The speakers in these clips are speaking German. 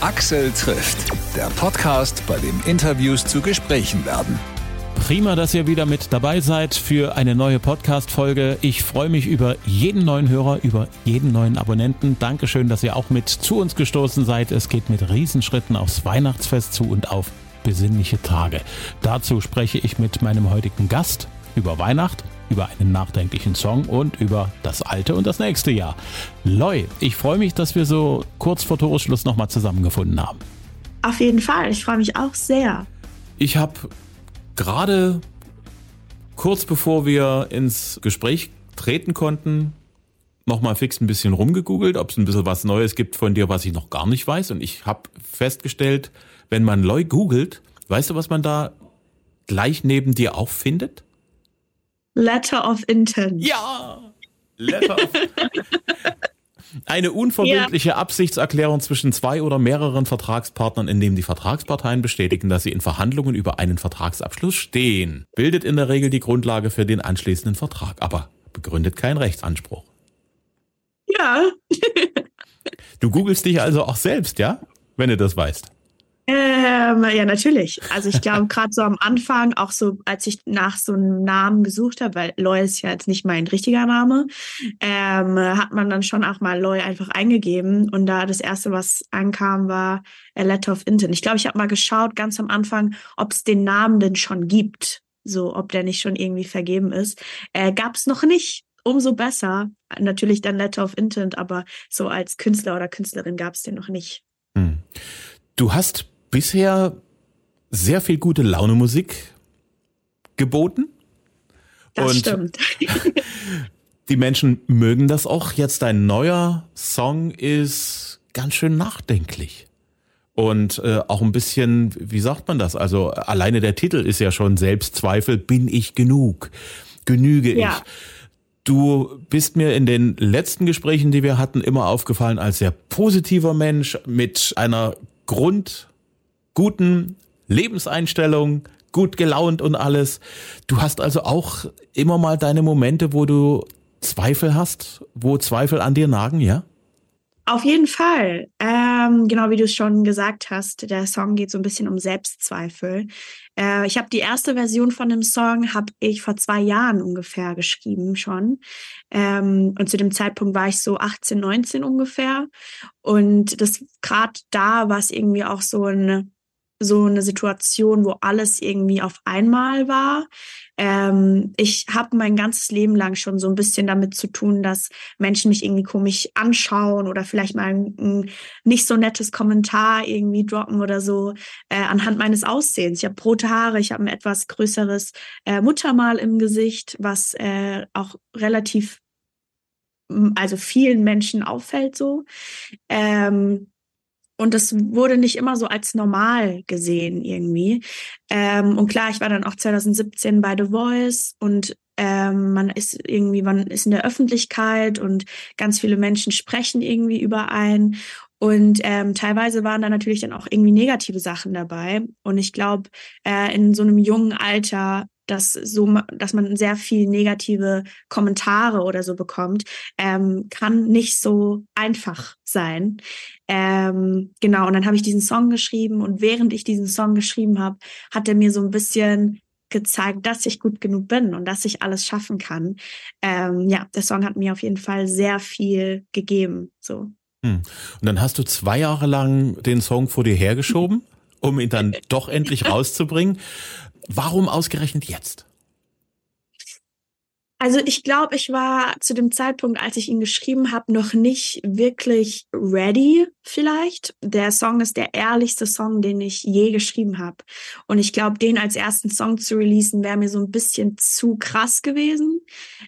Axel trifft, der Podcast, bei dem Interviews zu Gesprächen werden. Prima, dass ihr wieder mit dabei seid für eine neue Podcast-Folge. Ich freue mich über jeden neuen Hörer, über jeden neuen Abonnenten. Dankeschön, dass ihr auch mit zu uns gestoßen seid. Es geht mit Riesenschritten aufs Weihnachtsfest zu und auf besinnliche Tage. Dazu spreche ich mit meinem heutigen Gast über Weihnacht, über einen nachdenklichen Song und über das alte und das nächste Jahr. Loi, ich freue mich, dass wir so kurz vor Toresschluss nochmal zusammengefunden haben. Auf jeden Fall, ich freue mich auch sehr. Ich habe gerade kurz bevor wir ins Gespräch treten konnten, nochmal fix ein bisschen rumgegoogelt, ob es ein bisschen was Neues gibt von dir, was ich noch gar nicht weiß. Und ich habe festgestellt, wenn man Loi googelt, weißt du, was man da gleich neben dir auch findet? Letter of Intent. Ja! Letter of Eine unverbindliche ja. Absichtserklärung zwischen zwei oder mehreren Vertragspartnern, in dem die Vertragsparteien bestätigen, dass sie in Verhandlungen über einen Vertragsabschluss stehen, bildet in der Regel die Grundlage für den anschließenden Vertrag, aber begründet keinen Rechtsanspruch. Ja. du googelst dich also auch selbst, ja? Wenn du das weißt. Ähm, ja, natürlich. Also ich glaube, gerade so am Anfang, auch so, als ich nach so einem Namen gesucht habe, weil Loy ist ja jetzt nicht mein richtiger Name, ähm, hat man dann schon auch mal Loy einfach eingegeben. Und da das erste, was ankam, war A Letter of Intent. Ich glaube, ich habe mal geschaut, ganz am Anfang, ob es den Namen denn schon gibt. So, ob der nicht schon irgendwie vergeben ist. Äh, Gab es noch nicht. Umso besser. Natürlich dann Letter of Intent, aber so als Künstler oder Künstlerin gab es den noch nicht. Hm. Du hast bisher sehr viel gute Laune Musik geboten. Das und stimmt. die Menschen mögen das auch. Jetzt dein neuer Song ist ganz schön nachdenklich. Und äh, auch ein bisschen, wie sagt man das? Also alleine der Titel ist ja schon Selbstzweifel. Bin ich genug? Genüge ja. ich? Du bist mir in den letzten Gesprächen, die wir hatten, immer aufgefallen als sehr positiver Mensch mit einer Grund guten Lebenseinstellung, gut gelaunt und alles. Du hast also auch immer mal deine Momente, wo du Zweifel hast, wo Zweifel an dir nagen, ja? Auf jeden Fall. Ähm, genau wie du es schon gesagt hast, der Song geht so ein bisschen um Selbstzweifel. Äh, ich habe die erste Version von dem Song habe ich vor zwei Jahren ungefähr geschrieben schon. Ähm, und zu dem Zeitpunkt war ich so 18, 19 ungefähr. Und das gerade da war es irgendwie auch so ein so eine Situation, wo alles irgendwie auf einmal war. Ähm, ich habe mein ganzes Leben lang schon so ein bisschen damit zu tun, dass Menschen mich irgendwie komisch anschauen oder vielleicht mal ein, ein nicht so nettes Kommentar irgendwie droppen oder so äh, anhand meines Aussehens. Ich habe rote Haare, ich habe ein etwas größeres äh, Muttermal im Gesicht, was äh, auch relativ also vielen Menschen auffällt so. Ähm, und das wurde nicht immer so als normal gesehen irgendwie. Ähm, und klar, ich war dann auch 2017 bei The Voice und ähm, man ist irgendwie, man ist in der Öffentlichkeit und ganz viele Menschen sprechen irgendwie über einen. Und ähm, teilweise waren da natürlich dann auch irgendwie negative Sachen dabei. Und ich glaube, äh, in so einem jungen Alter dass so, dass man sehr viel negative Kommentare oder so bekommt, ähm, kann nicht so einfach sein. Ähm, genau, und dann habe ich diesen Song geschrieben und während ich diesen Song geschrieben habe, hat er mir so ein bisschen gezeigt, dass ich gut genug bin und dass ich alles schaffen kann. Ähm, ja, der Song hat mir auf jeden Fall sehr viel gegeben. So. Hm. Und dann hast du zwei Jahre lang den Song vor dir hergeschoben, um ihn dann doch endlich rauszubringen. Warum ausgerechnet jetzt? Also ich glaube, ich war zu dem Zeitpunkt, als ich ihn geschrieben habe, noch nicht wirklich ready vielleicht. Der Song ist der ehrlichste Song, den ich je geschrieben habe. Und ich glaube, den als ersten Song zu releasen, wäre mir so ein bisschen zu krass gewesen.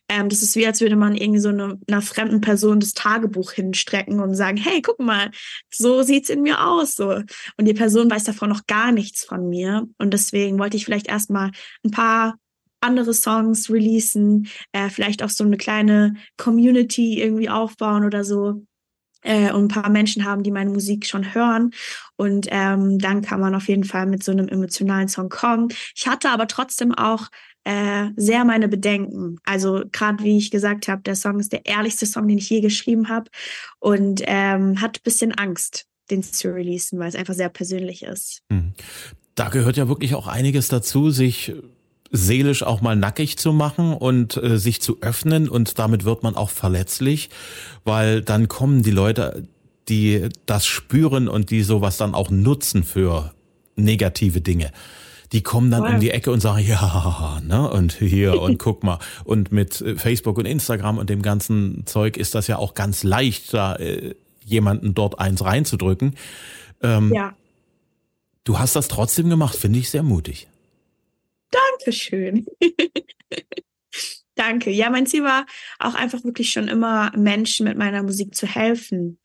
Ähm, das ist wie, als würde man irgendwie so eine, einer fremden Person das Tagebuch hinstrecken und sagen, hey, guck mal, so sieht's in mir aus. So. Und die Person weiß davon noch gar nichts von mir. Und deswegen wollte ich vielleicht erstmal ein paar andere Songs releasen, äh, vielleicht auch so eine kleine Community irgendwie aufbauen oder so äh, und ein paar Menschen haben, die meine Musik schon hören. Und ähm, dann kann man auf jeden Fall mit so einem emotionalen Song kommen. Ich hatte aber trotzdem auch äh, sehr meine Bedenken. Also gerade wie ich gesagt habe, der Song ist der ehrlichste Song, den ich je geschrieben habe und ähm, hat bisschen Angst den zu releasen, weil es einfach sehr persönlich ist. Hm. Da gehört ja wirklich auch einiges dazu, sich seelisch auch mal nackig zu machen und äh, sich zu öffnen und damit wird man auch verletzlich, weil dann kommen die Leute, die das spüren und die sowas dann auch nutzen für negative Dinge. Die kommen dann wow. um die Ecke und sagen, ja, ne, und hier und guck mal. Und mit äh, Facebook und Instagram und dem ganzen Zeug ist das ja auch ganz leicht, da äh, jemanden dort eins reinzudrücken. Ähm, ja. Du hast das trotzdem gemacht, finde ich sehr mutig. Dankeschön. Danke. Ja, mein Ziel war auch einfach wirklich schon immer Menschen mit meiner Musik zu helfen.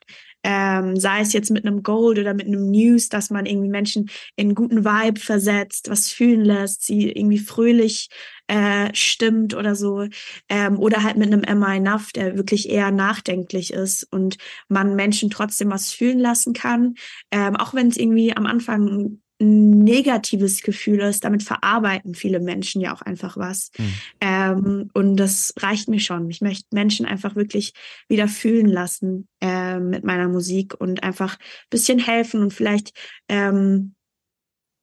Ähm, sei es jetzt mit einem Gold oder mit einem News, dass man irgendwie Menschen in guten Vibe versetzt, was fühlen lässt, sie irgendwie fröhlich äh, stimmt oder so. Ähm, oder halt mit einem Am I Enough, der wirklich eher nachdenklich ist und man Menschen trotzdem was fühlen lassen kann. Ähm, auch wenn es irgendwie am Anfang negatives Gefühl ist, damit verarbeiten viele Menschen ja auch einfach was. Mhm. Ähm, und das reicht mir schon. Ich möchte Menschen einfach wirklich wieder fühlen lassen äh, mit meiner Musik und einfach ein bisschen helfen und vielleicht, ähm,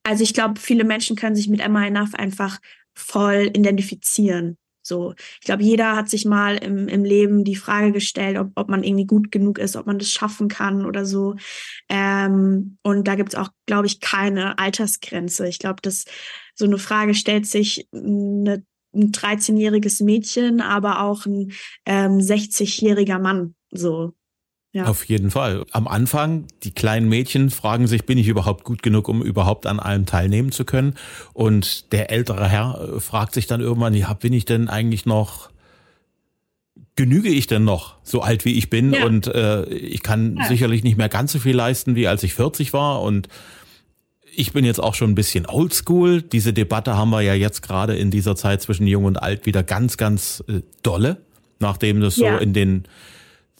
also ich glaube, viele Menschen können sich mit Emma Enough einfach voll identifizieren. So, ich glaube, jeder hat sich mal im, im Leben die Frage gestellt, ob, ob man irgendwie gut genug ist, ob man das schaffen kann oder so. Ähm, und da gibt es auch, glaube ich, keine Altersgrenze. Ich glaube, dass so eine Frage stellt sich eine, ein 13-jähriges Mädchen, aber auch ein ähm, 60-jähriger Mann. So, ja. Auf jeden Fall. Am Anfang, die kleinen Mädchen fragen sich, bin ich überhaupt gut genug, um überhaupt an allem teilnehmen zu können? Und der ältere Herr äh, fragt sich dann irgendwann, ja, bin ich denn eigentlich noch, genüge ich denn noch, so alt wie ich bin? Ja. Und äh, ich kann ja. sicherlich nicht mehr ganz so viel leisten, wie als ich 40 war. Und ich bin jetzt auch schon ein bisschen oldschool. Diese Debatte haben wir ja jetzt gerade in dieser Zeit zwischen Jung und Alt wieder ganz, ganz äh, dolle, nachdem das so in den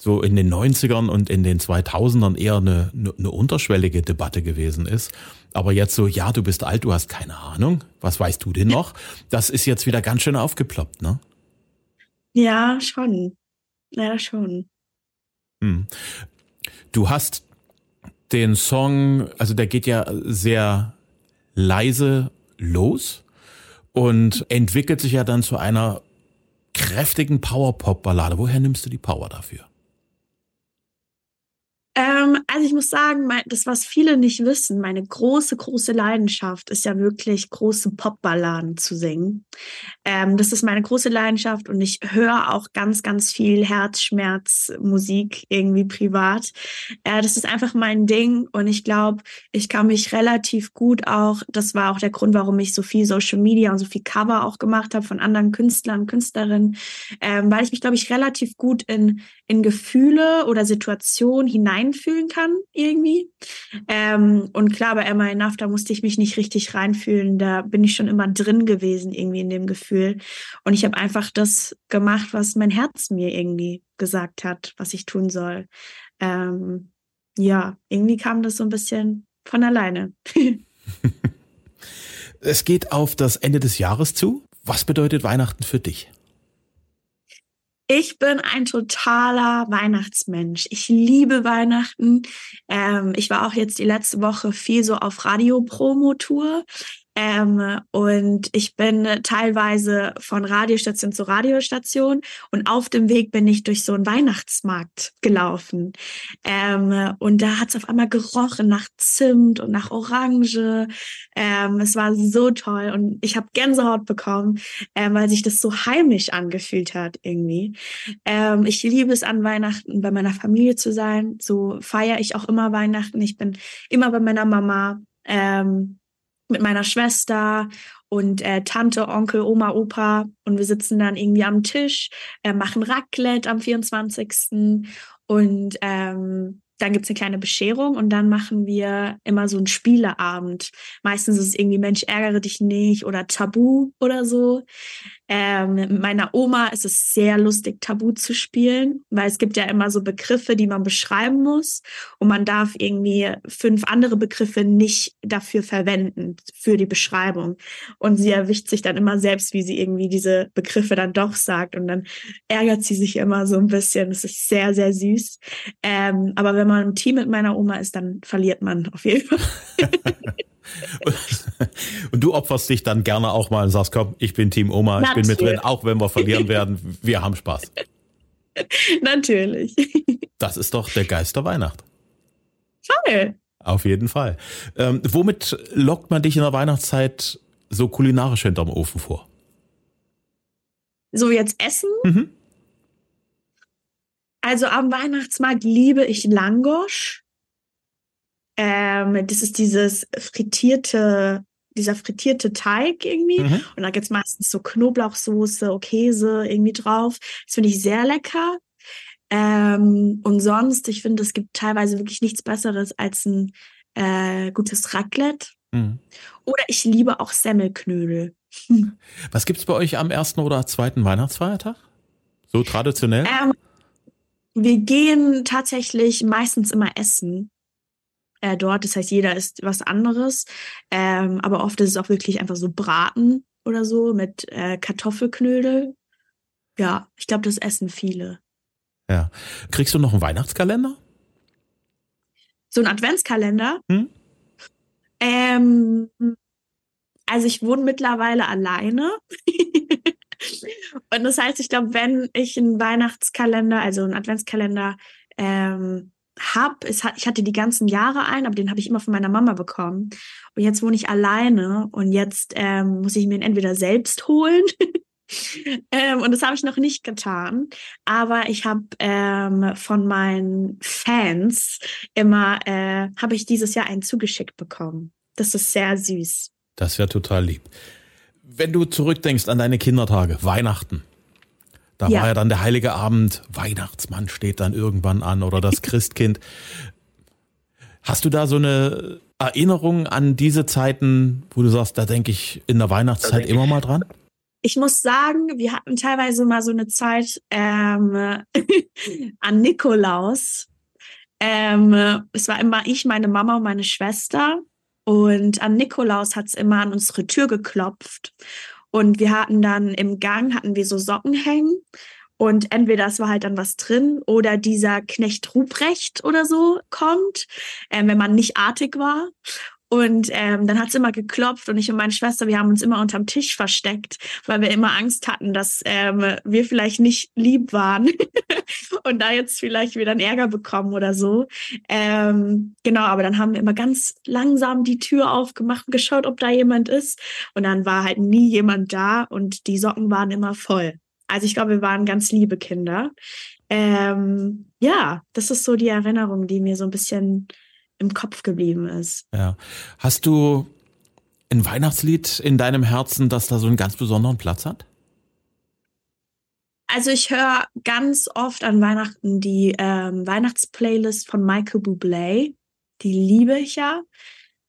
so in den 90ern und in den 2000ern eher eine, eine unterschwellige Debatte gewesen ist. Aber jetzt so, ja, du bist alt, du hast keine Ahnung. Was weißt du denn noch? Das ist jetzt wieder ganz schön aufgeploppt, ne? Ja, schon. Ja, schon. Hm. Du hast den Song, also der geht ja sehr leise los und entwickelt sich ja dann zu einer kräftigen Power-Pop-Ballade. Woher nimmst du die Power dafür? Ähm, also ich muss sagen, mein, das, was viele nicht wissen, meine große, große Leidenschaft ist ja wirklich große Popballaden zu singen. Ähm, das ist meine große Leidenschaft und ich höre auch ganz, ganz viel Herzschmerzmusik irgendwie privat. Äh, das ist einfach mein Ding und ich glaube, ich kann mich relativ gut auch, das war auch der Grund, warum ich so viel Social Media und so viel Cover auch gemacht habe von anderen Künstlern, Künstlerinnen, ähm, weil ich mich, glaube ich, relativ gut in, in Gefühle oder Situationen hinein reinfühlen kann irgendwie. Ähm, und klar, bei Emma Enough, da musste ich mich nicht richtig reinfühlen. Da bin ich schon immer drin gewesen irgendwie in dem Gefühl. Und ich habe einfach das gemacht, was mein Herz mir irgendwie gesagt hat, was ich tun soll. Ähm, ja, irgendwie kam das so ein bisschen von alleine. es geht auf das Ende des Jahres zu. Was bedeutet Weihnachten für dich? Ich bin ein totaler Weihnachtsmensch. Ich liebe Weihnachten. Ähm, ich war auch jetzt die letzte Woche viel so auf Radio-Promo-Tour. Ähm, und ich bin teilweise von Radiostation zu Radiostation und auf dem Weg bin ich durch so einen Weihnachtsmarkt gelaufen. Ähm, und da hat es auf einmal gerochen nach Zimt und nach Orange. Ähm, es war so toll und ich habe Gänsehaut bekommen, ähm, weil sich das so heimisch angefühlt hat irgendwie. Ähm, ich liebe es an Weihnachten bei meiner Familie zu sein. So feiere ich auch immer Weihnachten. Ich bin immer bei meiner Mama. Ähm, mit meiner Schwester und äh, Tante, Onkel, Oma, Opa und wir sitzen dann irgendwie am Tisch, äh, machen Raclette am 24. Und ähm, dann gibt's eine kleine Bescherung und dann machen wir immer so einen Spieleabend. Meistens ist es irgendwie Mensch, ärgere dich nicht oder Tabu oder so. Ähm, mit meiner Oma ist es sehr lustig, Tabu zu spielen, weil es gibt ja immer so Begriffe, die man beschreiben muss und man darf irgendwie fünf andere Begriffe nicht dafür verwenden, für die Beschreibung. Und sie erwischt sich dann immer selbst, wie sie irgendwie diese Begriffe dann doch sagt und dann ärgert sie sich immer so ein bisschen. Das ist sehr, sehr süß. Ähm, aber wenn man im Team mit meiner Oma ist, dann verliert man auf jeden Fall. und du opferst dich dann gerne auch mal und sagst, komm, ich bin Team Oma, ich Natürlich. bin mit drin, auch wenn wir verlieren werden, wir haben Spaß. Natürlich. Das ist doch der Geist der Weihnacht. Toll. Auf jeden Fall. Ähm, womit lockt man dich in der Weihnachtszeit so kulinarisch hinterm Ofen vor? So jetzt Essen? Mhm. Also am Weihnachtsmarkt liebe ich Langosch. Ähm, das ist dieses frittierte, dieser frittierte Teig irgendwie. Mhm. Und da gibt's meistens so Knoblauchsoße, Käse irgendwie drauf. Das finde ich sehr lecker. Ähm, und sonst, ich finde, es gibt teilweise wirklich nichts Besseres als ein äh, gutes Raclette. Mhm. Oder ich liebe auch Semmelknödel. Was gibt's bei euch am ersten oder zweiten Weihnachtsfeiertag? So traditionell? Ähm, wir gehen tatsächlich meistens immer essen äh, dort. Das heißt, jeder isst was anderes. Ähm, aber oft ist es auch wirklich einfach so Braten oder so mit äh, Kartoffelknödel. Ja, ich glaube, das essen viele. Ja. Kriegst du noch einen Weihnachtskalender? So ein Adventskalender? Hm? Ähm, also ich wohne mittlerweile alleine. Und das heißt, ich glaube, wenn ich einen Weihnachtskalender, also einen Adventskalender ähm, hab, ich hatte die ganzen Jahre ein, aber den habe ich immer von meiner Mama bekommen. Und jetzt wohne ich alleine und jetzt ähm, muss ich mir ihn entweder selbst holen. ähm, und das habe ich noch nicht getan. Aber ich habe ähm, von meinen Fans immer, äh, habe ich dieses Jahr einen zugeschickt bekommen. Das ist sehr süß. Das wäre total lieb. Wenn du zurückdenkst an deine Kindertage, Weihnachten, da ja. war ja dann der heilige Abend, Weihnachtsmann steht dann irgendwann an oder das Christkind. Hast du da so eine Erinnerung an diese Zeiten, wo du sagst, da denke ich in der Weihnachtszeit immer mal dran? Ich muss sagen, wir hatten teilweise mal so eine Zeit ähm, an Nikolaus. Ähm, es war immer ich, meine Mama und meine Schwester. Und an Nikolaus hat es immer an unsere Tür geklopft. Und wir hatten dann im Gang, hatten wir so Socken hängen. Und entweder es war halt dann was drin oder dieser Knecht Ruprecht oder so kommt, äh, wenn man nicht artig war. Und ähm, dann hat's immer geklopft und ich und meine Schwester, wir haben uns immer unterm Tisch versteckt, weil wir immer Angst hatten, dass ähm, wir vielleicht nicht lieb waren und da jetzt vielleicht wieder einen Ärger bekommen oder so. Ähm, genau, aber dann haben wir immer ganz langsam die Tür aufgemacht und geschaut, ob da jemand ist. Und dann war halt nie jemand da und die Socken waren immer voll. Also ich glaube, wir waren ganz liebe Kinder. Ähm, ja, das ist so die Erinnerung, die mir so ein bisschen im Kopf geblieben ist. Ja. Hast du ein Weihnachtslied in deinem Herzen, das da so einen ganz besonderen Platz hat? Also ich höre ganz oft an Weihnachten die ähm, Weihnachtsplaylist von Michael Bublé. Die liebe ich ja.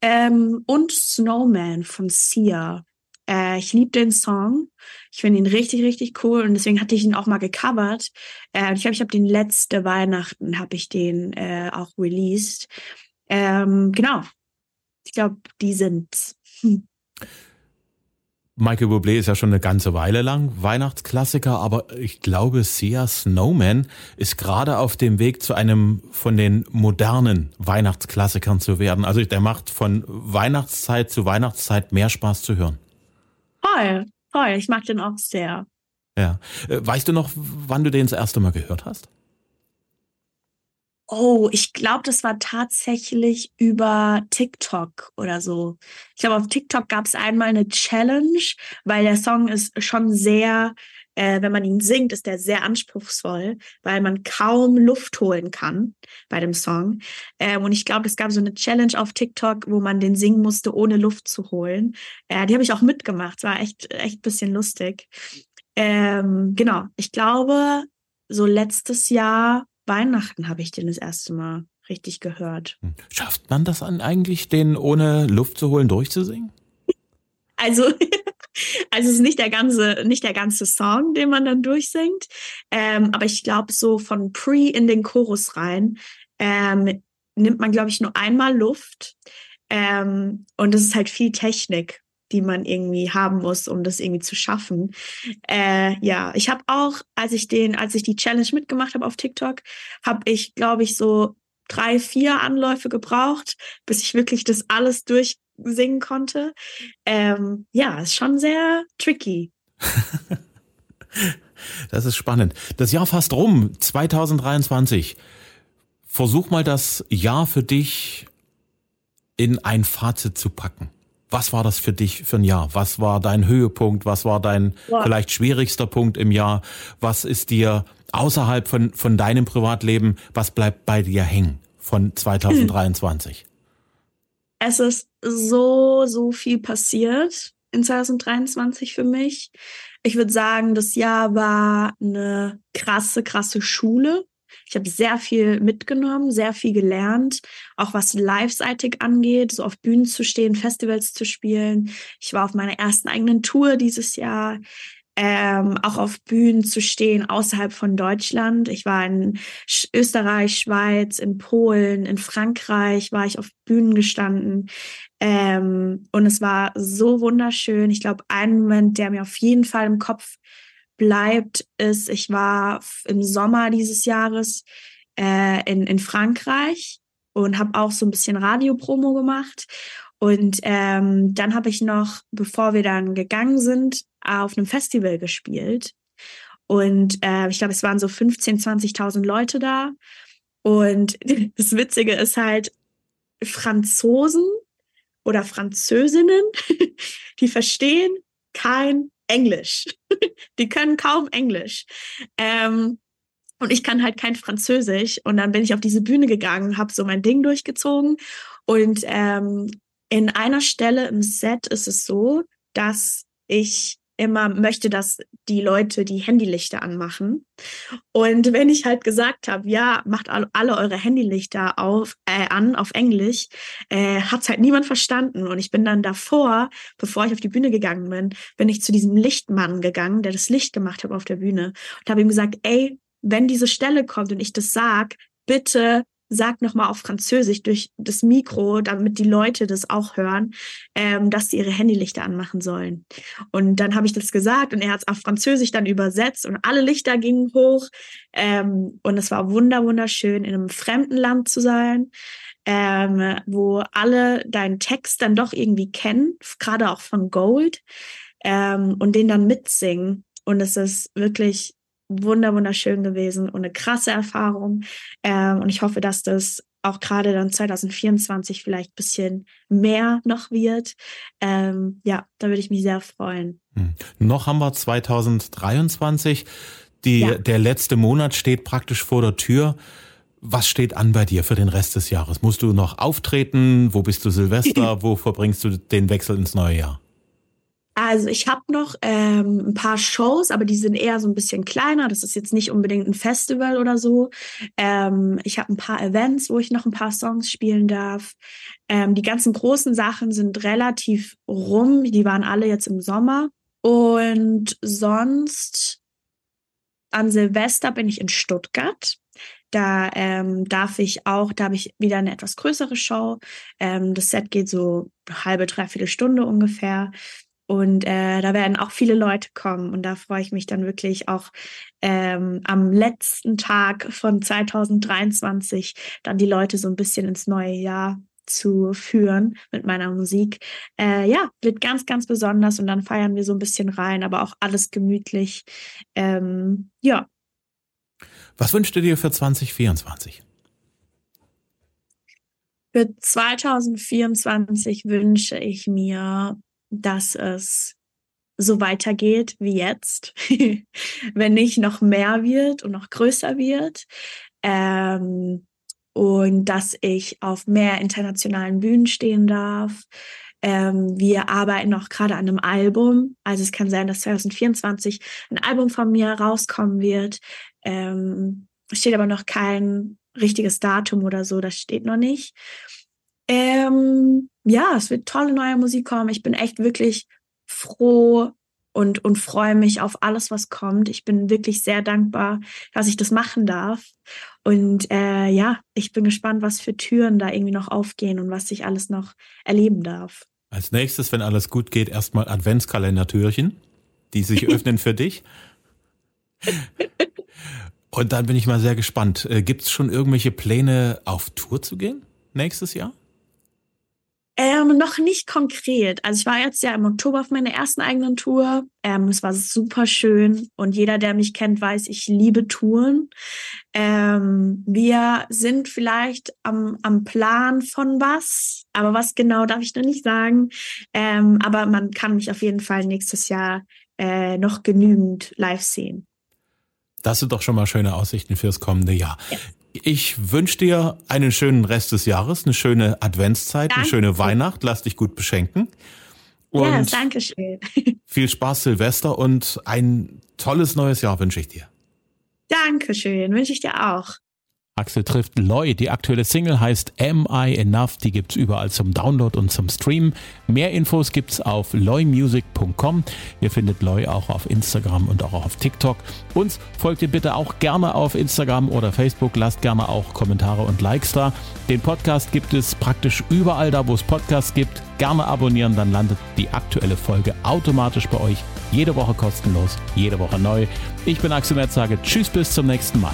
Ähm, und Snowman von Sia. Äh, ich liebe den Song. Ich finde ihn richtig, richtig cool und deswegen hatte ich ihn auch mal gecovert. Äh, ich glaube, ich habe den letzte Weihnachten habe ich den äh, auch released. Ähm, genau. Ich glaube, die sind. Hm. Michael Bublé ist ja schon eine ganze Weile lang Weihnachtsklassiker, aber ich glaube, Sia Snowman ist gerade auf dem Weg zu einem von den modernen Weihnachtsklassikern zu werden. Also der macht von Weihnachtszeit zu Weihnachtszeit mehr Spaß zu hören. Voll, voll. Ich mag den auch sehr. Ja. Äh, weißt du noch, wann du den das erste Mal gehört hast? Oh, ich glaube, das war tatsächlich über TikTok oder so. Ich glaube, auf TikTok gab es einmal eine Challenge, weil der Song ist schon sehr, äh, wenn man ihn singt, ist der sehr anspruchsvoll, weil man kaum Luft holen kann bei dem Song. Ähm, und ich glaube, es gab so eine Challenge auf TikTok, wo man den singen musste, ohne Luft zu holen. Äh, die habe ich auch mitgemacht. War echt, echt bisschen lustig. Ähm, genau. Ich glaube, so letztes Jahr Weihnachten habe ich den das erste Mal richtig gehört. Hm. Schafft man das an eigentlich, den ohne Luft zu holen durchzusingen? Also, Also es ist nicht der ganze, nicht der ganze Song, den man dann durchsingt. Ähm, aber ich glaube, so von Pre in den Chorus rein ähm, nimmt man, glaube ich, nur einmal Luft. Ähm, und es ist halt viel Technik, die man irgendwie haben muss, um das irgendwie zu schaffen. Äh, ja, ich habe auch, als ich den, als ich die Challenge mitgemacht habe auf TikTok, habe ich, glaube ich, so drei, vier Anläufe gebraucht, bis ich wirklich das alles durchsingen konnte. Ähm, ja, ist schon sehr tricky. das ist spannend. Das Jahr fast rum, 2023. Versuch mal das Jahr für dich in ein Fazit zu packen. Was war das für dich für ein Jahr? Was war dein Höhepunkt? Was war dein ja. vielleicht schwierigster Punkt im Jahr? Was ist dir außerhalb von, von deinem Privatleben, was bleibt bei dir hängen von 2023? Es ist so, so viel passiert in 2023 für mich. Ich würde sagen, das Jahr war eine krasse, krasse Schule. Ich habe sehr viel mitgenommen, sehr viel gelernt, auch was live-seitig angeht, so auf Bühnen zu stehen, Festivals zu spielen. Ich war auf meiner ersten eigenen Tour dieses Jahr ähm, auch auf Bühnen zu stehen außerhalb von Deutschland. Ich war in Sch Österreich, Schweiz, in Polen, in Frankreich war ich auf Bühnen gestanden. Ähm, und es war so wunderschön. Ich glaube, ein Moment, der mir auf jeden Fall im Kopf bleibt, ist, ich war im Sommer dieses Jahres äh, in, in Frankreich und habe auch so ein bisschen Radiopromo gemacht. Und ähm, dann habe ich noch, bevor wir dann gegangen sind, auf einem Festival gespielt. Und äh, ich glaube, es waren so 15.000, 20.000 Leute da. Und das Witzige ist halt, Franzosen oder Französinnen, die verstehen kein Englisch. die können kaum Englisch. Ähm, und ich kann halt kein Französisch. Und dann bin ich auf diese Bühne gegangen, habe so mein Ding durchgezogen. Und ähm, in einer Stelle im Set ist es so, dass ich immer möchte, dass die Leute die Handylichter anmachen. Und wenn ich halt gesagt habe, ja, macht alle eure Handylichter auf, äh, an auf Englisch, äh, hat es halt niemand verstanden. Und ich bin dann davor, bevor ich auf die Bühne gegangen bin, bin ich zu diesem Lichtmann gegangen, der das Licht gemacht hat auf der Bühne und habe ihm gesagt, ey, wenn diese Stelle kommt und ich das sag, bitte sag nochmal auf Französisch durch das Mikro, damit die Leute das auch hören, ähm, dass sie ihre Handylichter anmachen sollen. Und dann habe ich das gesagt und er hat es auf Französisch dann übersetzt und alle Lichter gingen hoch. Ähm, und es war wunder wunderschön, in einem fremden Land zu sein. Ähm, wo alle deinen Text dann doch irgendwie kennen, gerade auch von Gold, ähm, und den dann mitsingen. Und es ist wirklich wunder wunderschön gewesen und eine krasse Erfahrung. Ähm, und ich hoffe, dass das auch gerade dann 2024 vielleicht ein bisschen mehr noch wird. Ähm, ja, da würde ich mich sehr freuen. Hm. Noch haben wir 2023. Die, ja. Der letzte Monat steht praktisch vor der Tür. Was steht an bei dir für den Rest des Jahres? Musst du noch auftreten? Wo bist du Silvester? Wo verbringst du den Wechsel ins neue Jahr? Also ich habe noch ähm, ein paar Shows, aber die sind eher so ein bisschen kleiner. Das ist jetzt nicht unbedingt ein Festival oder so. Ähm, ich habe ein paar Events, wo ich noch ein paar Songs spielen darf. Ähm, die ganzen großen Sachen sind relativ rum. Die waren alle jetzt im Sommer. Und sonst an Silvester bin ich in Stuttgart. Da ähm, darf ich auch, da habe ich wieder eine etwas größere Show. Ähm, das Set geht so eine halbe, dreiviertel Stunde ungefähr. Und äh, da werden auch viele Leute kommen. Und da freue ich mich dann wirklich auch ähm, am letzten Tag von 2023 dann die Leute so ein bisschen ins neue Jahr zu führen mit meiner Musik. Äh, ja, wird ganz, ganz besonders und dann feiern wir so ein bisschen rein, aber auch alles gemütlich. Ähm, ja. Was wünschst du dir für 2024? Für 2024 wünsche ich mir dass es so weitergeht wie jetzt, wenn nicht noch mehr wird und noch größer wird. Ähm, und dass ich auf mehr internationalen Bühnen stehen darf. Ähm, wir arbeiten noch gerade an einem Album. Also es kann sein, dass 2024 ein Album von mir rauskommen wird. Ähm, steht aber noch kein richtiges Datum oder so, das steht noch nicht. Ähm, ja, es wird tolle neue Musik kommen. Ich bin echt wirklich froh und, und freue mich auf alles, was kommt. Ich bin wirklich sehr dankbar, dass ich das machen darf. Und äh, ja, ich bin gespannt, was für Türen da irgendwie noch aufgehen und was ich alles noch erleben darf. Als nächstes, wenn alles gut geht, erstmal Adventskalendertürchen, die sich öffnen für dich. Und dann bin ich mal sehr gespannt. Äh, Gibt es schon irgendwelche Pläne, auf Tour zu gehen nächstes Jahr? Ähm, noch nicht konkret. Also ich war jetzt ja im Oktober auf meiner ersten eigenen Tour. Ähm, es war super schön und jeder, der mich kennt, weiß, ich liebe Touren. Ähm, wir sind vielleicht am, am Plan von was, aber was genau darf ich noch nicht sagen. Ähm, aber man kann mich auf jeden Fall nächstes Jahr äh, noch genügend live sehen. Das sind doch schon mal schöne Aussichten fürs kommende Jahr. Ja. Ich wünsche dir einen schönen Rest des Jahres, eine schöne Adventszeit, danke. eine schöne Weihnacht. Lass dich gut beschenken. Und ja, danke schön. Viel Spaß Silvester und ein tolles neues Jahr wünsche ich dir. Dankeschön, wünsche ich dir auch. Axel trifft Loy. Die aktuelle Single heißt Am I Enough? Die gibt's überall zum Download und zum Stream. Mehr Infos gibt's auf loymusic.com. Ihr findet Loy auch auf Instagram und auch auf TikTok. Uns folgt ihr bitte auch gerne auf Instagram oder Facebook. Lasst gerne auch Kommentare und Likes da. Den Podcast gibt es praktisch überall da, wo es Podcasts gibt. Gerne abonnieren, dann landet die aktuelle Folge automatisch bei euch. Jede Woche kostenlos, jede Woche neu. Ich bin Axel Metz, sage Tschüss bis zum nächsten Mal.